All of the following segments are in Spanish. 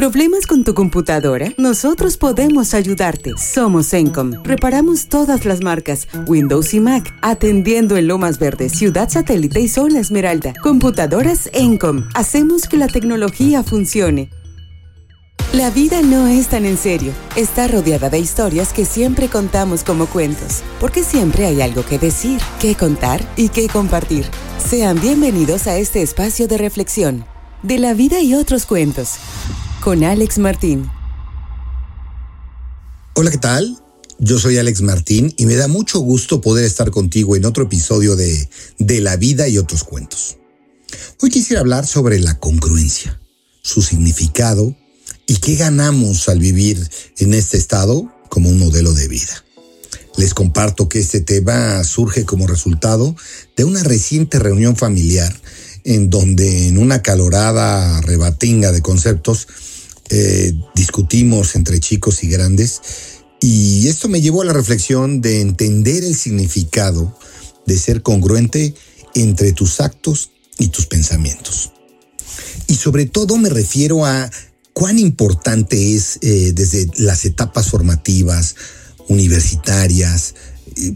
¿Problemas con tu computadora? Nosotros podemos ayudarte. Somos Encom. Reparamos todas las marcas, Windows y Mac, atendiendo en Lomas Verdes, Ciudad Satélite y Zona Esmeralda. Computadoras Encom. Hacemos que la tecnología funcione. La vida no es tan en serio. Está rodeada de historias que siempre contamos como cuentos, porque siempre hay algo que decir, que contar y que compartir. Sean bienvenidos a este espacio de reflexión, de la vida y otros cuentos, con Alex Martín. Hola, ¿qué tal? Yo soy Alex Martín y me da mucho gusto poder estar contigo en otro episodio de De la vida y otros cuentos. Hoy quisiera hablar sobre la congruencia, su significado, ¿Y qué ganamos al vivir en este estado como un modelo de vida? Les comparto que este tema surge como resultado de una reciente reunión familiar en donde en una calorada rebatinga de conceptos eh, discutimos entre chicos y grandes y esto me llevó a la reflexión de entender el significado de ser congruente entre tus actos y tus pensamientos. Y sobre todo me refiero a cuán importante es eh, desde las etapas formativas, universitarias,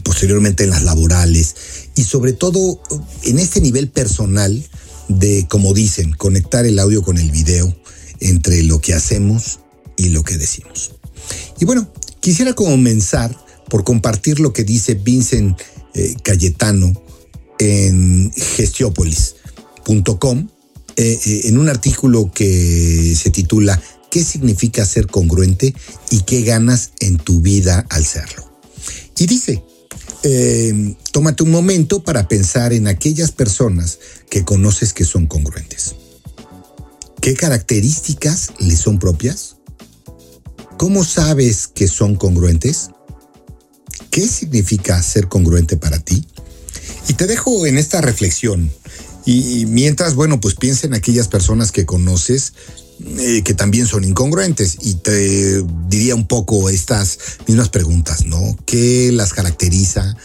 posteriormente en las laborales y sobre todo en este nivel personal de, como dicen, conectar el audio con el video entre lo que hacemos y lo que decimos. Y bueno, quisiera comenzar por compartir lo que dice Vincent eh, Cayetano en gestiopolis.com eh, eh, en un artículo que se titula ¿Qué significa ser congruente y qué ganas en tu vida al serlo? Y dice, tómate un momento para pensar en aquellas personas que conoces que son congruentes. ¿Qué características les son propias? ¿Cómo sabes que son congruentes? ¿Qué significa ser congruente para ti? Y te dejo en esta reflexión y mientras, bueno, pues piensa en aquellas personas que conoces eh, que también son incongruentes y te diría un poco estas mismas preguntas, ¿no? ¿Qué las caracteriza?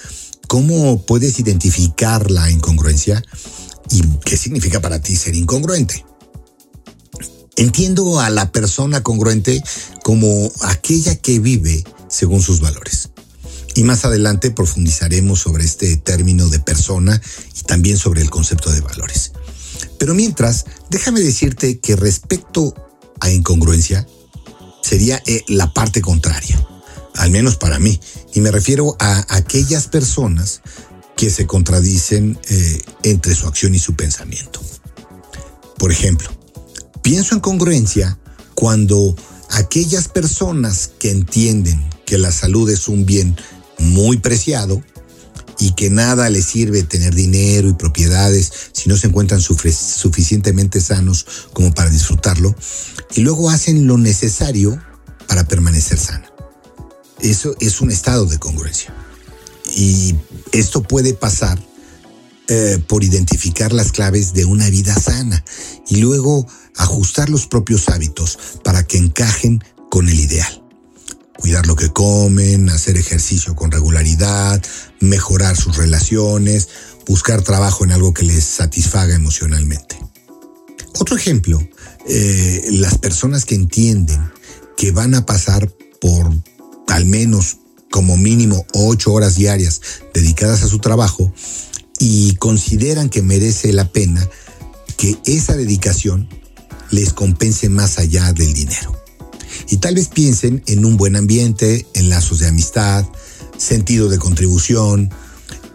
¿Cómo puedes identificar la incongruencia? ¿Y qué significa para ti ser incongruente? Entiendo a la persona congruente como aquella que vive según sus valores. Y más adelante profundizaremos sobre este término de persona y también sobre el concepto de valores. Pero mientras, déjame decirte que respecto a incongruencia, sería eh, la parte contraria, al menos para mí. Y me refiero a aquellas personas que se contradicen eh, entre su acción y su pensamiento. Por ejemplo, pienso en congruencia cuando aquellas personas que entienden que la salud es un bien muy preciado y que nada les sirve tener dinero y propiedades si no se encuentran suficientemente sanos como para disfrutarlo, y luego hacen lo necesario para permanecer sana. Eso es un estado de congruencia. Y esto puede pasar eh, por identificar las claves de una vida sana y luego ajustar los propios hábitos para que encajen con el ideal cuidar lo que comen, hacer ejercicio con regularidad, mejorar sus relaciones, buscar trabajo en algo que les satisfaga emocionalmente. Otro ejemplo, eh, las personas que entienden que van a pasar por al menos como mínimo ocho horas diarias dedicadas a su trabajo y consideran que merece la pena que esa dedicación les compense más allá del dinero. Y tal vez piensen en un buen ambiente, en lazos de amistad, sentido de contribución,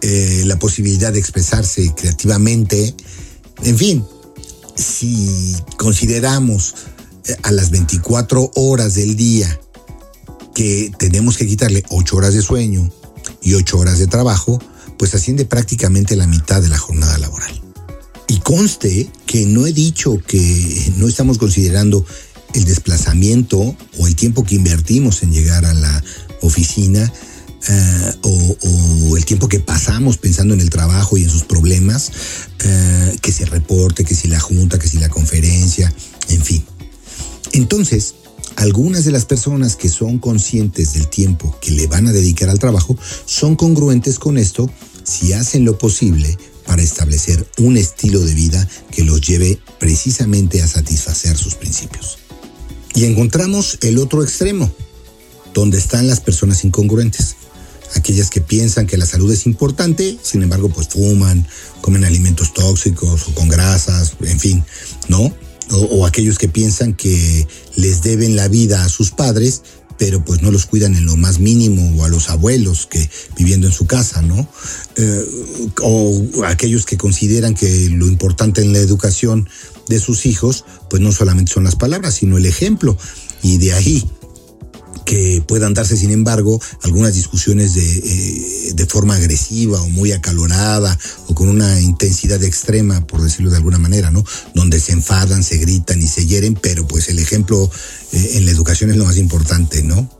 eh, la posibilidad de expresarse creativamente, en fin, si consideramos eh, a las 24 horas del día que tenemos que quitarle 8 horas de sueño y 8 horas de trabajo, pues asciende prácticamente la mitad de la jornada laboral. Y conste que no he dicho que no estamos considerando el desplazamiento o el tiempo que invertimos en llegar a la oficina eh, o, el tiempo que pasamos pensando en el trabajo y en sus problemas, eh, que si el reporte, que si la junta, que si la conferencia, en fin. Entonces, algunas de las personas que son conscientes del tiempo que le van a dedicar al trabajo son congruentes con esto si hacen lo posible para establecer un estilo de vida que los lleve precisamente a satisfacer sus principios. Y encontramos el otro extremo, donde están las personas incongruentes. Aquellas que piensan que la salud es importante, sin embargo, pues fuman, comen alimentos tóxicos o con grasas, en fin, ¿no? O, aquellos que piensan que les deben la vida a sus padres, pero pues no los cuidan en lo más mínimo o a los abuelos que viviendo en su casa, ¿no? Eh, o aquellos que consideran que lo importante en la educación de sus hijos, pues no solamente son las palabras, sino el ejemplo. Y de ahí que puedan darse, sin embargo, algunas discusiones de, eh, de, forma agresiva o muy acalorada o con una intensidad extrema, por decirlo de alguna manera, ¿no? Donde se enfadan, se gritan y se hieren, pero pues el ejemplo eh, en la educación es lo más importante, ¿no?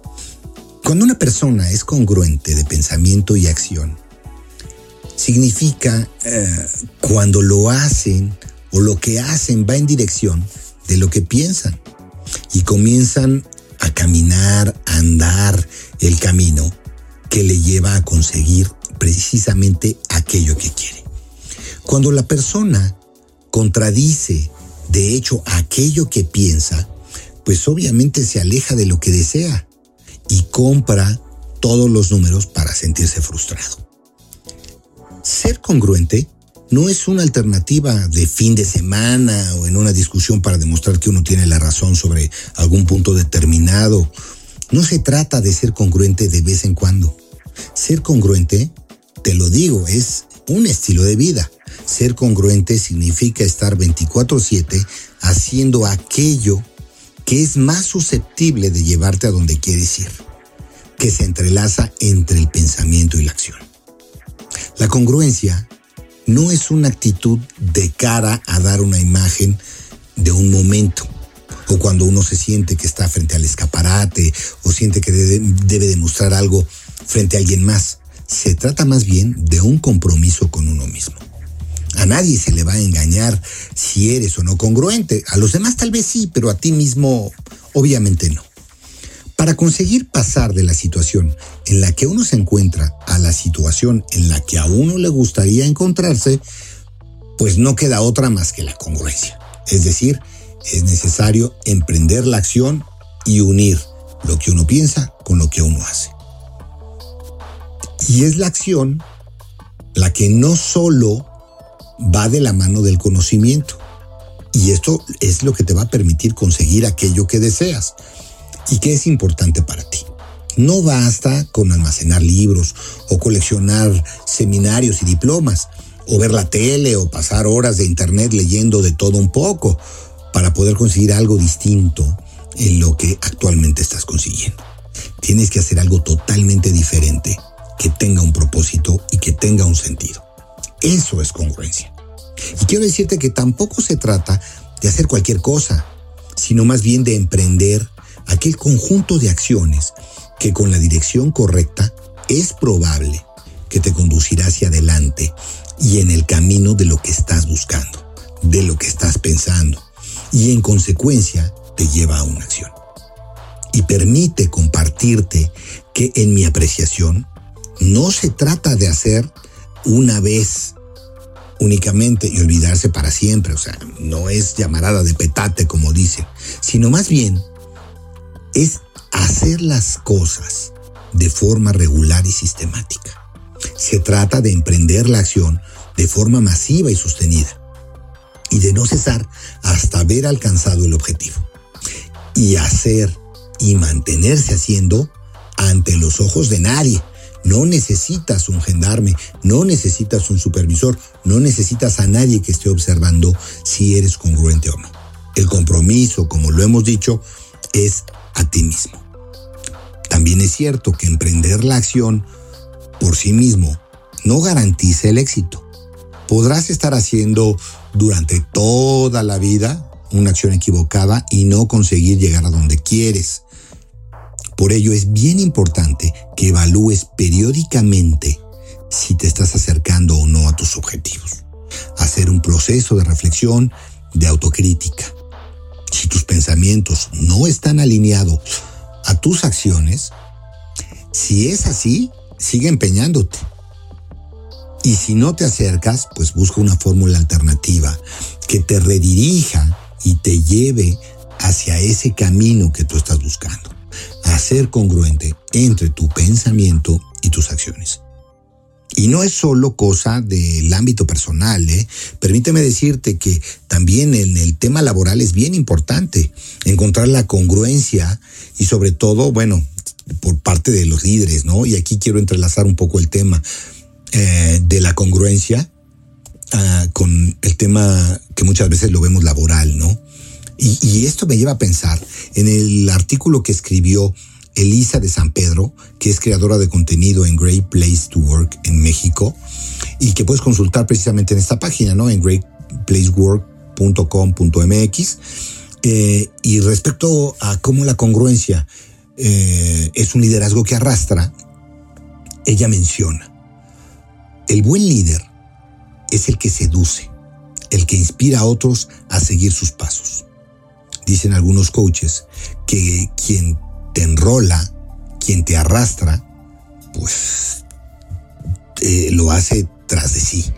Cuando una persona es congruente de pensamiento y acción, significa eh, cuando lo hacen o lo que hacen va en dirección de lo que piensan y comienzan a caminar, a andar el camino que le lleva a conseguir precisamente aquello que quiere. Cuando la persona contradice, de hecho, aquello que piensa, pues obviamente se aleja de lo que desea y compra todos los números para sentirse frustrado. Ser congruente no es una alternativa de fin de semana o en una discusión para demostrar que uno tiene la razón sobre algún punto determinado. No se trata de ser congruente de vez en cuando. Ser congruente, te lo digo, es un estilo de vida. Ser congruente significa estar 24/7 haciendo aquello que es más susceptible de llevarte a donde quieres ir, que se entrelaza entre el pensamiento y la acción. La congruencia no es una actitud de cara a dar una imagen de un momento o cuando uno se siente que está frente al escaparate o siente que debe, demostrar algo frente a alguien más. Se trata más bien de un compromiso con uno mismo. A nadie se le va a engañar si eres o no congruente. A los demás tal vez sí, pero a ti mismo obviamente no. Para conseguir pasar de la situación en la que uno se encuentra a la situación en la que a uno le gustaría encontrarse, pues no queda otra más que la congruencia. Es decir, es necesario emprender la acción y unir lo que uno piensa con lo que uno hace. Y es la acción la que no solo va de la mano del conocimiento, y esto es lo que te va a permitir conseguir aquello que deseas y que es importante para ti. No basta con almacenar libros o coleccionar seminarios y diplomas, o ver la tele o pasar horas de internet leyendo de todo un poco para poder conseguir algo distinto en lo que actualmente estás consiguiendo. Tienes que hacer algo totalmente diferente, que tenga un propósito y que tenga un sentido. Eso es congruencia. Y quiero decirte que tampoco se trata de hacer cualquier cosa, sino más bien de emprender aquel conjunto de acciones que con la dirección correcta es probable que te conducirá hacia adelante y en el camino de lo que estás buscando, de lo que estás pensando, y en consecuencia te lleva a una acción. Y permite compartirte que en mi apreciación no se trata de hacer una vez únicamente y olvidarse para siempre, o sea, no es llamarada de petate como dicen, sino más bien es hacer las cosas de forma regular y sistemática. Se trata de emprender la acción de forma masiva y sostenida y de no cesar hasta haber alcanzado el objetivo. Y hacer y mantenerse haciendo ante los ojos de nadie. No necesitas un gendarme, no necesitas un supervisor, no necesitas a nadie que esté observando si eres congruente o no. El compromiso, como lo hemos dicho, es a ti mismo. También es cierto que emprender la acción por sí mismo no garantiza el éxito. Podrás estar haciendo durante toda la vida una acción equivocada y no conseguir llegar a donde quieres. Por ello es bien importante que evalúes periódicamente si te estás acercando o no a tus objetivos. Hacer un proceso de reflexión, de autocrítica si tus pensamientos no están alineados a tus acciones, si es así, sigue empeñándote. Y si no te acercas, pues busca una fórmula alternativa que te redirija y te lleve hacia ese camino que tú estás buscando, a ser congruente entre tu pensamiento y tus acciones. Y no es solo cosa del ámbito personal, ¿eh? Permíteme decirte que también en el tema laboral es bien importante encontrar la congruencia y sobre todo, bueno, por parte de los líderes, ¿no? Y aquí quiero entrelazar un poco el tema eh, de la congruencia ah, con el tema que muchas veces lo vemos laboral, ¿no? Y, y esto me lleva a pensar en el artículo que escribió Elisa de San Pedro, que es creadora de contenido en Great Place to Work en México y que puedes consultar precisamente en esta página, ¿no? En greatplacework.com.mx. Eh, y respecto a cómo la congruencia eh, es un liderazgo que arrastra, ella menciona, el buen líder es el que seduce, el que inspira a otros a seguir sus pasos. Dicen algunos coaches que quien te enrola, quien te arrastra, pues lo hace tras de sí.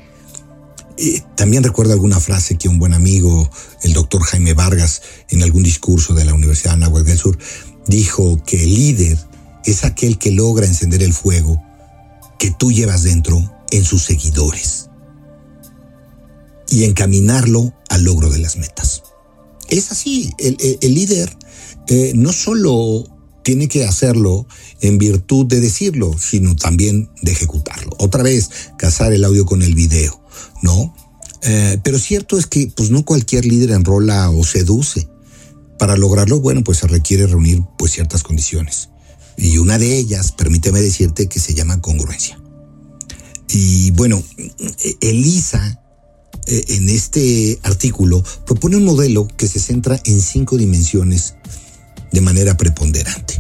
Eh, también recuerdo alguna frase que un buen amigo, el doctor Jaime Vargas, en algún discurso de la Universidad de Anáhuac del Sur, dijo que el líder es aquel que logra encender el fuego que tú llevas dentro en sus seguidores y encaminarlo al logro de las metas. Es así, el, líder eh, no solo tiene que hacerlo en virtud de decirlo, sino también de ejecutarlo. Otra vez, casar el audio con el video, ¿no? Eh, pero cierto es que pues no cualquier líder enrola o seduce. Para lograrlo, bueno, pues se requiere reunir pues ciertas condiciones. Y una de ellas, permíteme decirte, que se llama congruencia. Y bueno, Elisa eh, en este artículo propone un modelo que se centra en cinco dimensiones de manera preponderante,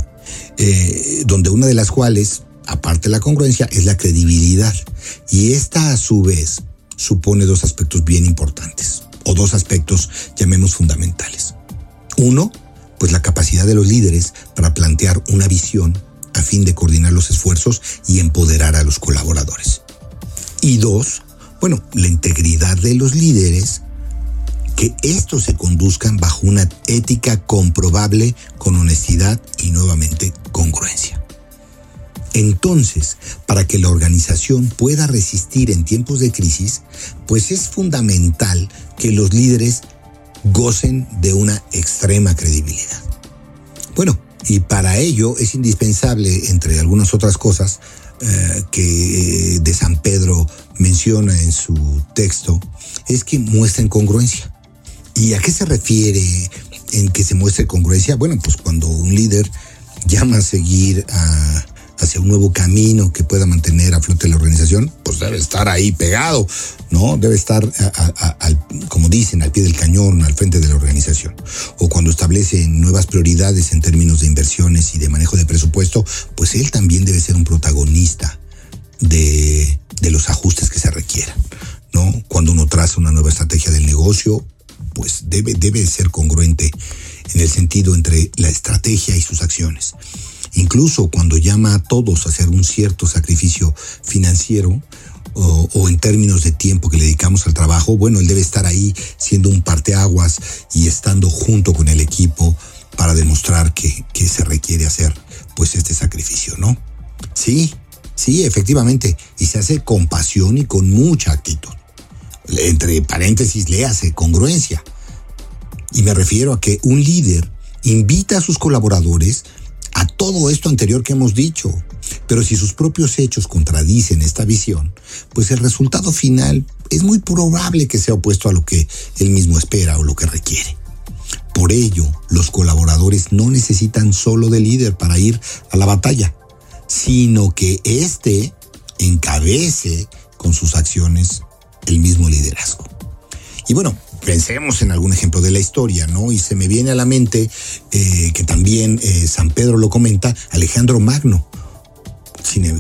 eh, donde una de las cuales, aparte de la congruencia, es la credibilidad. Y esta a su vez supone dos aspectos bien importantes, o dos aspectos, llamemos fundamentales. Uno, pues la capacidad de los líderes para plantear una visión a fin de coordinar los esfuerzos y empoderar a los colaboradores. Y dos, bueno, la integridad de los líderes que estos se conduzcan bajo una ética comprobable con honestidad y nuevamente congruencia. Entonces, para que la organización pueda resistir en tiempos de crisis, pues es fundamental que los líderes gocen de una extrema credibilidad. Bueno, y para ello es indispensable, entre algunas otras cosas, eh, que de San Pedro menciona en su texto, es que muestren congruencia. ¿Y a qué se refiere en que se muestre congruencia? Bueno, pues cuando un líder llama a seguir hacia un nuevo camino que pueda mantener a flote la organización, pues debe estar ahí pegado, ¿no? Debe estar, como dicen, al pie del cañón, al frente de la organización. O cuando establece nuevas prioridades en términos de inversiones y de manejo de presupuesto, pues él también debe ser un protagonista de, de los ajustes que se requieran, ¿no? Cuando uno traza una nueva estrategia del negocio, pues debe, debe ser congruente en el sentido entre la estrategia y sus acciones. Incluso cuando llama a todos a hacer un cierto sacrificio financiero o, en términos de tiempo que le dedicamos al trabajo, bueno, él debe estar ahí siendo un parteaguas y estando junto con el equipo para demostrar que, que se requiere hacer pues este sacrificio, ¿no? Sí, sí, efectivamente, y se hace con pasión y con mucha actitud entre paréntesis, le hace congruencia. Y me refiero a que un líder invita a sus colaboradores a todo esto anterior que hemos dicho. Pero si sus propios hechos contradicen esta visión, pues el resultado final es muy probable que sea opuesto a lo que él mismo espera o lo que requiere. Por ello, los colaboradores no necesitan solo de líder para ir a la batalla, sino que éste encabece con sus acciones el mismo liderazgo. Y bueno, pensemos en algún ejemplo de la historia, ¿no? Y se me viene a la mente eh, que también eh, San Pedro lo comenta, Alejandro Magno,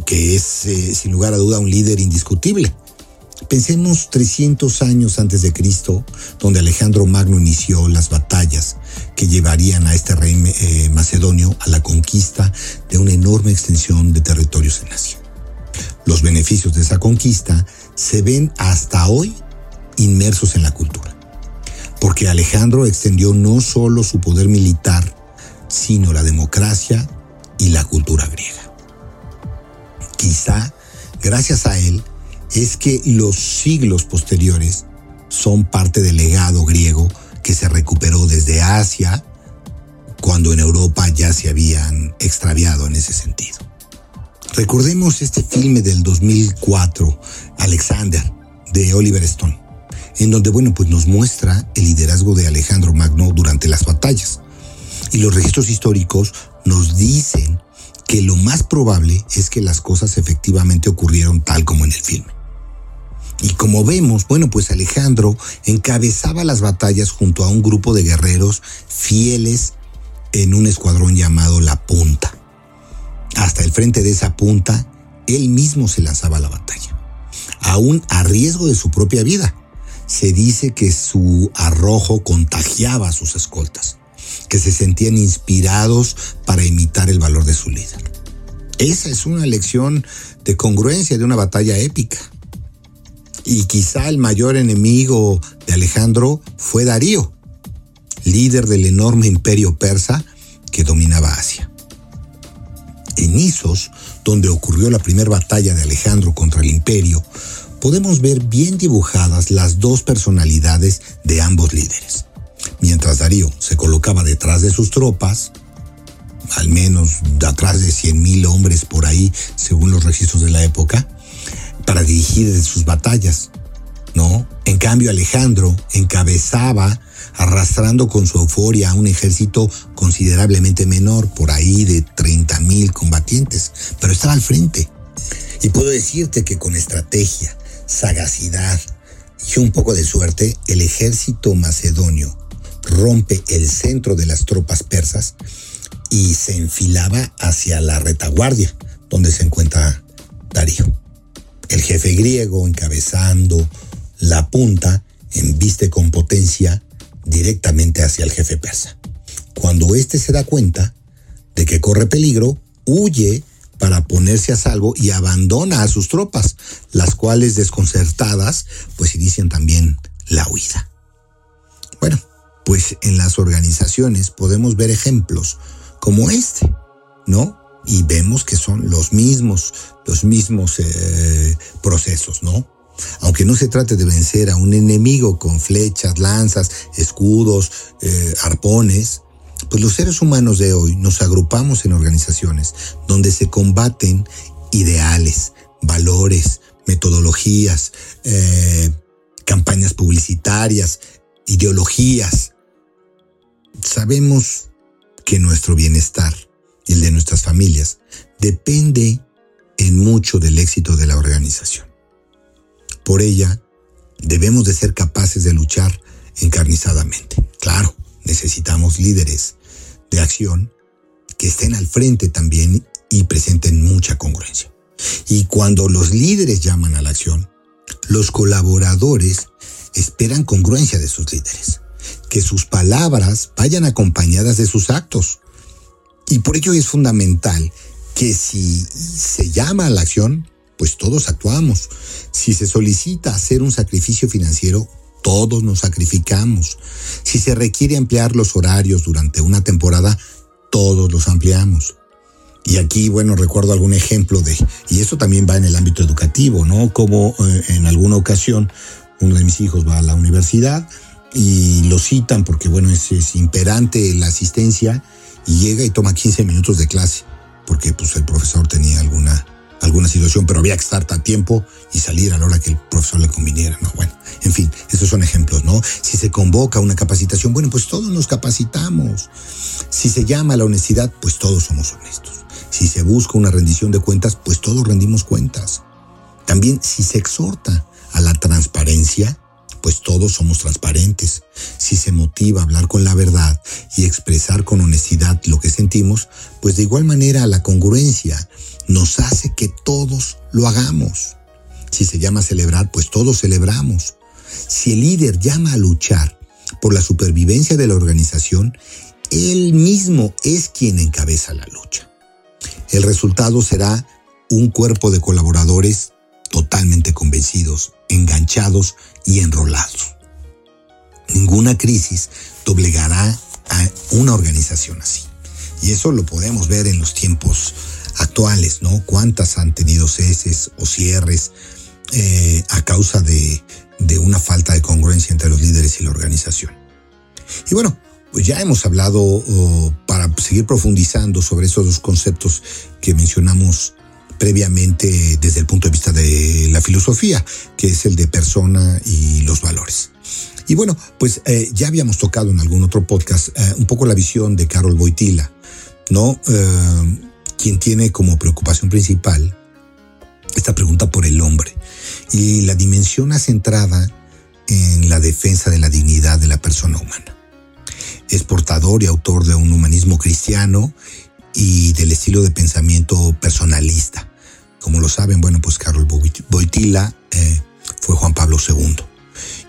que es eh, sin lugar a duda un líder indiscutible. Pensemos 300 años antes de Cristo, donde Alejandro Magno inició las batallas que llevarían a este rey macedonio a la conquista de una enorme extensión de territorios en Asia. Los beneficios de esa conquista se ven hasta hoy inmersos en la cultura. porque Alejandro extendió no solo su poder militar, sino la democracia y la cultura griega. Quizá, gracias a él, es que los siglos posteriores son parte del legado griego que se recuperó desde Asia, cuando en Europa ya se habían extraviado en ese sentido. Recordemos este filme del 2004, Alexander, de Oliver Stone, en donde, bueno, pues nos muestra el liderazgo de Alejandro Magno durante las batallas. Y los registros históricos nos dicen que lo más probable es que las cosas efectivamente ocurrieron tal como en el filme. Y como vemos, bueno, pues Alejandro encabezaba las batallas junto a un grupo de guerreros fieles en un escuadrón llamado La Punta. Hasta el frente de esa punta, él mismo se lanzaba a la batalla, aún a riesgo de su propia vida. Se dice que su arrojo contagiaba a sus escoltas, que se sentían inspirados para imitar el valor de su líder. Esa es una lección de congruencia de una batalla épica y quizá el mayor enemigo de Alejandro fue Darío, líder del enorme imperio persa que dominaba Asia. En Isos, donde ocurrió la primera batalla de Alejandro contra el imperio, podemos ver bien dibujadas las dos personalidades de ambos líderes. Mientras Darío se colocaba detrás de sus tropas, al menos detrás de 100.000 hombres por ahí, según los registros de la época, para dirigir sus batallas, ¿no? En cambio, Alejandro encabezaba, arrastrando con su euforia a un ejército considerablemente menor, por ahí de 30 mil combatientes, pero estaba al frente. Y puedo decirte que con estrategia, sagacidad y un poco de suerte, el ejército macedonio rompe el centro de las tropas persas y se enfilaba hacia la retaguardia, donde se encuentra Darío. El jefe griego encabezando la punta embiste con potencia directamente hacia el jefe persa. Cuando éste se da cuenta de que corre peligro, huye para ponerse a salvo y abandona a sus tropas, las cuales desconcertadas pues inician también la huida. Bueno, pues en las organizaciones podemos ver ejemplos como este, ¿no? y vemos que son los mismos, los mismos eh, procesos, ¿no? Aunque no se trate de vencer a un enemigo con flechas, lanzas, escudos, eh, arpones, pues los seres humanos de hoy nos agrupamos en organizaciones donde se combaten ideales, valores, metodologías, eh, campañas publicitarias, ideologías. Sabemos que nuestro bienestar y el de nuestras familias depende en mucho del éxito de la organización. Por ella, debemos de ser capaces de luchar encarnizadamente. Claro, necesitamos líderes de acción que estén al frente también y presenten mucha congruencia. Y cuando los líderes llaman a la acción, los colaboradores esperan congruencia de sus líderes, que sus palabras vayan acompañadas de sus actos, y por ello es fundamental que si se llama a la acción, pues todos actuamos. Si se solicita hacer un sacrificio financiero, todos nos sacrificamos. Si se requiere ampliar los horarios durante una temporada, todos los ampliamos. Y aquí, bueno, recuerdo algún ejemplo de, y eso también va en el ámbito educativo, ¿no? Como eh, en alguna ocasión uno de mis hijos va a la universidad y lo citan porque, bueno, es, es imperante la asistencia y llega y toma 15 minutos de clase, porque pues el profesor tenía alguna, alguna situación, pero había que estar a tiempo y salir a la hora que el profesor le conviniera, ¿no? Bueno, en fin, esos son ejemplos, ¿no? Si se convoca una capacitación, bueno, pues todos nos capacitamos. Si se llama a la honestidad, pues todos somos honestos. Si se busca una rendición de cuentas, pues todos rendimos cuentas. También si se exhorta a la transparencia, pues todos somos transparentes. Si se motiva a hablar con la verdad y expresar con honestidad lo que sentimos, pues de igual manera la congruencia nos hace que todos lo hagamos. Si se llama celebrar, pues todos celebramos. Si el líder llama a luchar por la supervivencia de la organización, él mismo es quien encabeza la lucha. El resultado será un cuerpo de colaboradores totalmente convencidos, enganchados y enrolados. Ninguna crisis doblegará a una organización así. Y eso lo podemos ver en los tiempos actuales, ¿no? Cuántas han tenido ceses o cierres eh, a causa de, una falta de congruencia entre los líderes y la organización. Y bueno, pues ya hemos hablado para seguir profundizando sobre esos dos conceptos que mencionamos previamente desde el punto de vista de la filosofía, que es el de persona y los valores. Y bueno, pues eh, ya habíamos tocado en algún otro podcast eh, un poco la visión de Carol Boitila, ¿no? Eh, quien tiene como preocupación principal esta pregunta por el hombre y la dimensión centrada en la defensa de la dignidad de la persona humana. Es portador y autor de un humanismo cristiano y del estilo de pensamiento personalista. Como lo saben, bueno, pues Carol Boitila eh, fue Juan Pablo II.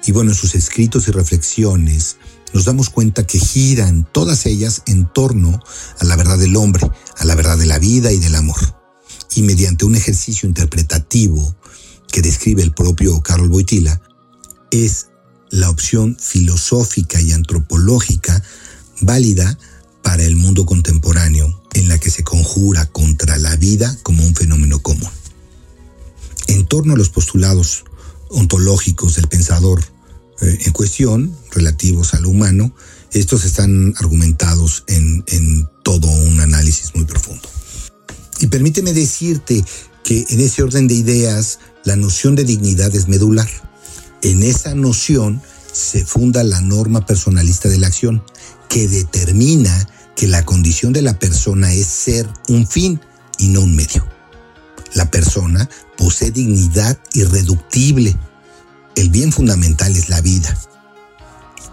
Y bueno, en sus escritos y reflexiones nos damos cuenta que giran todas ellas en torno a la verdad del hombre, a la verdad de la vida y del amor. Y mediante un ejercicio interpretativo que describe el propio Carol Boitila, es la opción filosófica y antropológica válida para el mundo contemporáneo en la que se conjura contra la vida como un fenómeno común. En torno a los postulados ontológicos del pensador eh, en cuestión, relativos a lo humano, estos están argumentados en, en todo un análisis muy profundo. Y permíteme decirte que en ese orden de ideas, la noción de dignidad es medular. En esa noción se funda la norma personalista de la acción, que determina que la condición de la persona es ser un fin y no un medio. La persona posee dignidad irreductible. El bien fundamental es la vida.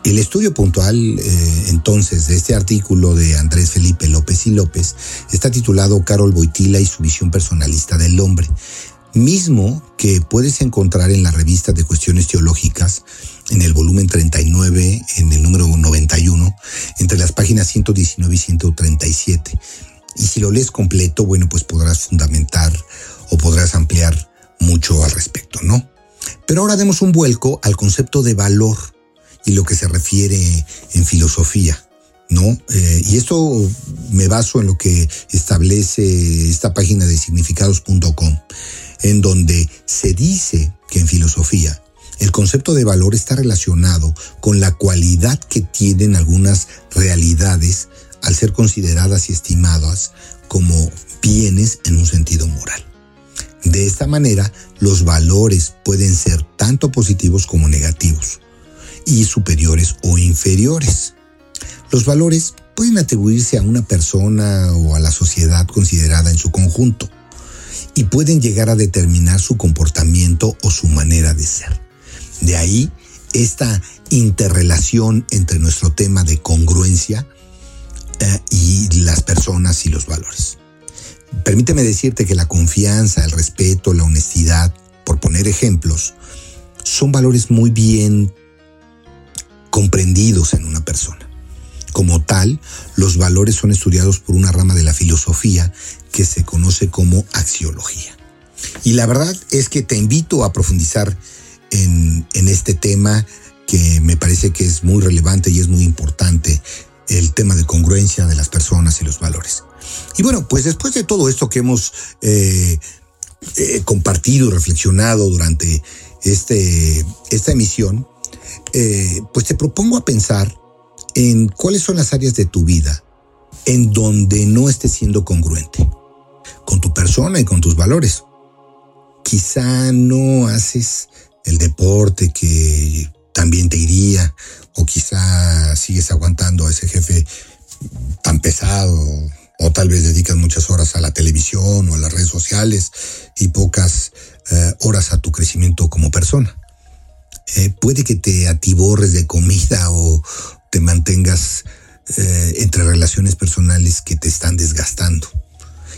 El estudio puntual eh, entonces de este artículo de Andrés Felipe López y López está titulado Carol Boitila y su visión personalista del hombre mismo que puedes encontrar en la revista de cuestiones teológicas, en el volumen 39, en el número 91, entre las páginas 119 y 137. Y si lo lees completo, bueno, pues podrás fundamentar o podrás ampliar mucho al respecto, ¿no? Pero ahora demos un vuelco al concepto de valor y lo que se refiere en filosofía. ¿no? Eh, y esto me baso en lo que establece esta página de significados.com en donde se dice que en filosofía el concepto de valor está relacionado con la cualidad que tienen algunas realidades al ser consideradas y estimadas como bienes en un sentido moral. De esta manera, los valores pueden ser tanto positivos como negativos, y superiores o inferiores. Los valores pueden atribuirse a una persona o a la sociedad considerada en su conjunto y pueden llegar a determinar su comportamiento o su manera de ser. De ahí esta interrelación entre nuestro tema de congruencia eh, y las personas y los valores. Permíteme decirte que la confianza, el respeto, la honestidad, por poner ejemplos, son valores muy bien comprendidos en una persona. Como tal, los valores son estudiados por una rama de la filosofía que se conoce como axiología. Y la verdad es que te invito a profundizar en, este tema que me parece que es muy relevante y es muy importante, el tema de congruencia de las personas y los valores. Y bueno, pues después de todo esto que hemos eh, eh, compartido y reflexionado durante este, esta emisión, eh, pues te propongo a pensar en cuáles son las áreas de tu vida en donde no estés siendo congruente con tu persona y con tus valores. Quizá no haces el deporte que también te iría, o quizá sigues aguantando a ese jefe tan pesado, o tal vez dedicas muchas horas a la televisión o a las redes sociales y pocas eh, horas a tu crecimiento como persona. Eh, puede que te atiborres de comida o, te mantengas eh, entre relaciones personales que te están desgastando.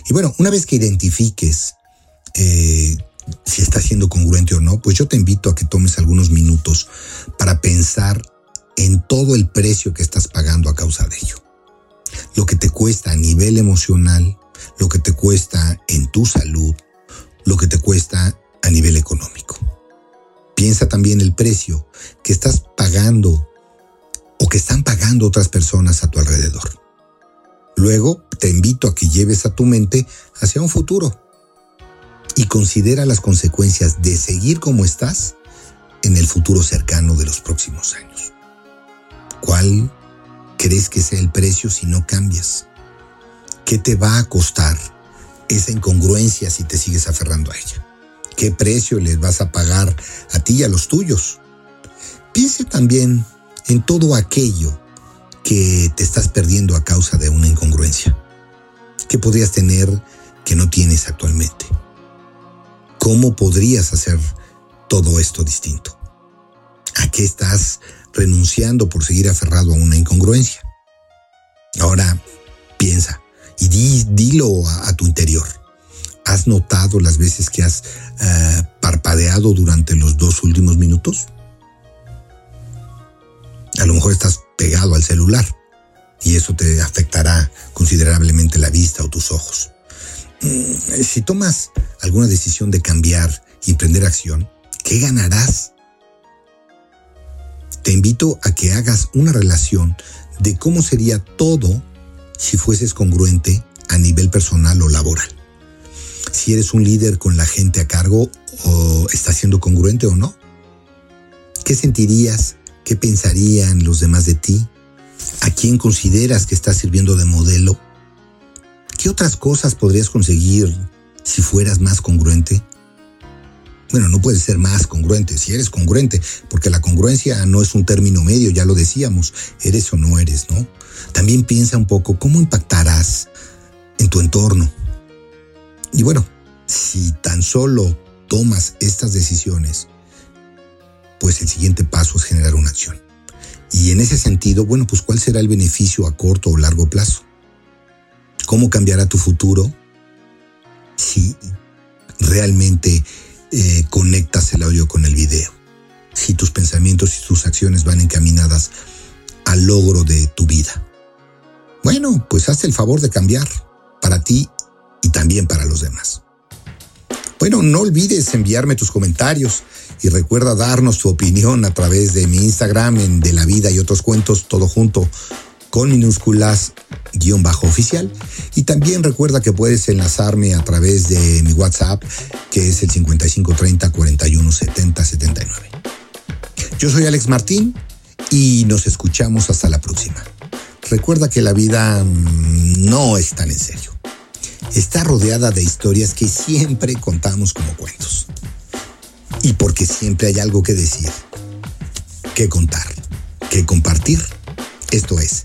Y bueno, una vez que identifiques si está siendo congruente o no, pues yo te invito a que tomes algunos minutos para pensar en todo el precio que estás pagando a causa de ello. Lo que te cuesta a nivel emocional, lo que te cuesta en tu salud, lo que te cuesta a nivel económico. Piensa también el precio que estás pagando o que están pagando otras personas a tu alrededor. Luego te invito a que lleves a tu mente hacia un futuro y considera las consecuencias de seguir como estás en el futuro cercano de los próximos años. ¿Cuál crees que sea el precio si no cambias? ¿Qué te va a costar esa incongruencia si te sigues aferrando a ella? ¿Qué precio les vas a pagar a ti y a los tuyos? Piense también en todo aquello que te estás perdiendo a causa de una incongruencia. ¿Qué podrías tener que no tienes actualmente? ¿Cómo podrías hacer todo esto distinto? ¿A qué estás renunciando por seguir aferrado a una incongruencia? Ahora piensa y dilo a, tu interior. ¿Has notado las veces que has eh, parpadeado durante los dos últimos minutos? A lo mejor estás pegado al celular y eso te afectará considerablemente la vista o tus ojos. Mm, si tomas alguna decisión de cambiar y emprender acción, ¿qué ganarás? Te invito a que hagas una relación de cómo sería todo si fueses congruente a nivel personal o laboral. Si eres un líder con la gente a cargo o estás siendo congruente o no. ¿Qué sentirías ¿Qué pensarían los demás de ti? ¿A quién consideras que estás sirviendo de modelo? ¿Qué otras cosas podrías conseguir si fueras más congruente? Bueno, no puedes ser más congruente si eres congruente, porque la congruencia no es un término medio, ya lo decíamos, eres o no eres, ¿no? También piensa un poco cómo impactarás en tu entorno. Y bueno, si tan solo tomas estas decisiones, pues el siguiente paso es generar una acción. Y en ese sentido, bueno, pues ¿cuál será el beneficio a corto o largo plazo? ¿Cómo cambiará tu futuro si realmente eh, conectas el audio con el video? Si tus pensamientos y tus acciones van encaminadas al logro de tu vida. Bueno, pues hazte el favor de cambiar para ti y también para los demás. Bueno, no olvides enviarme tus comentarios y recuerda darnos tu opinión a través de mi Instagram en De la Vida y otros cuentos, todo junto con minúsculas guion bajo oficial. Y también recuerda que puedes enlazarme a través de mi WhatsApp, que es el 5530 41 70 79. Yo soy Alex Martín y nos escuchamos hasta la próxima. Recuerda que la vida mm, no es tan en serio. Está rodeada de historias que siempre contamos como cuentos y porque siempre hay algo que decir, que contar, que compartir. Esto es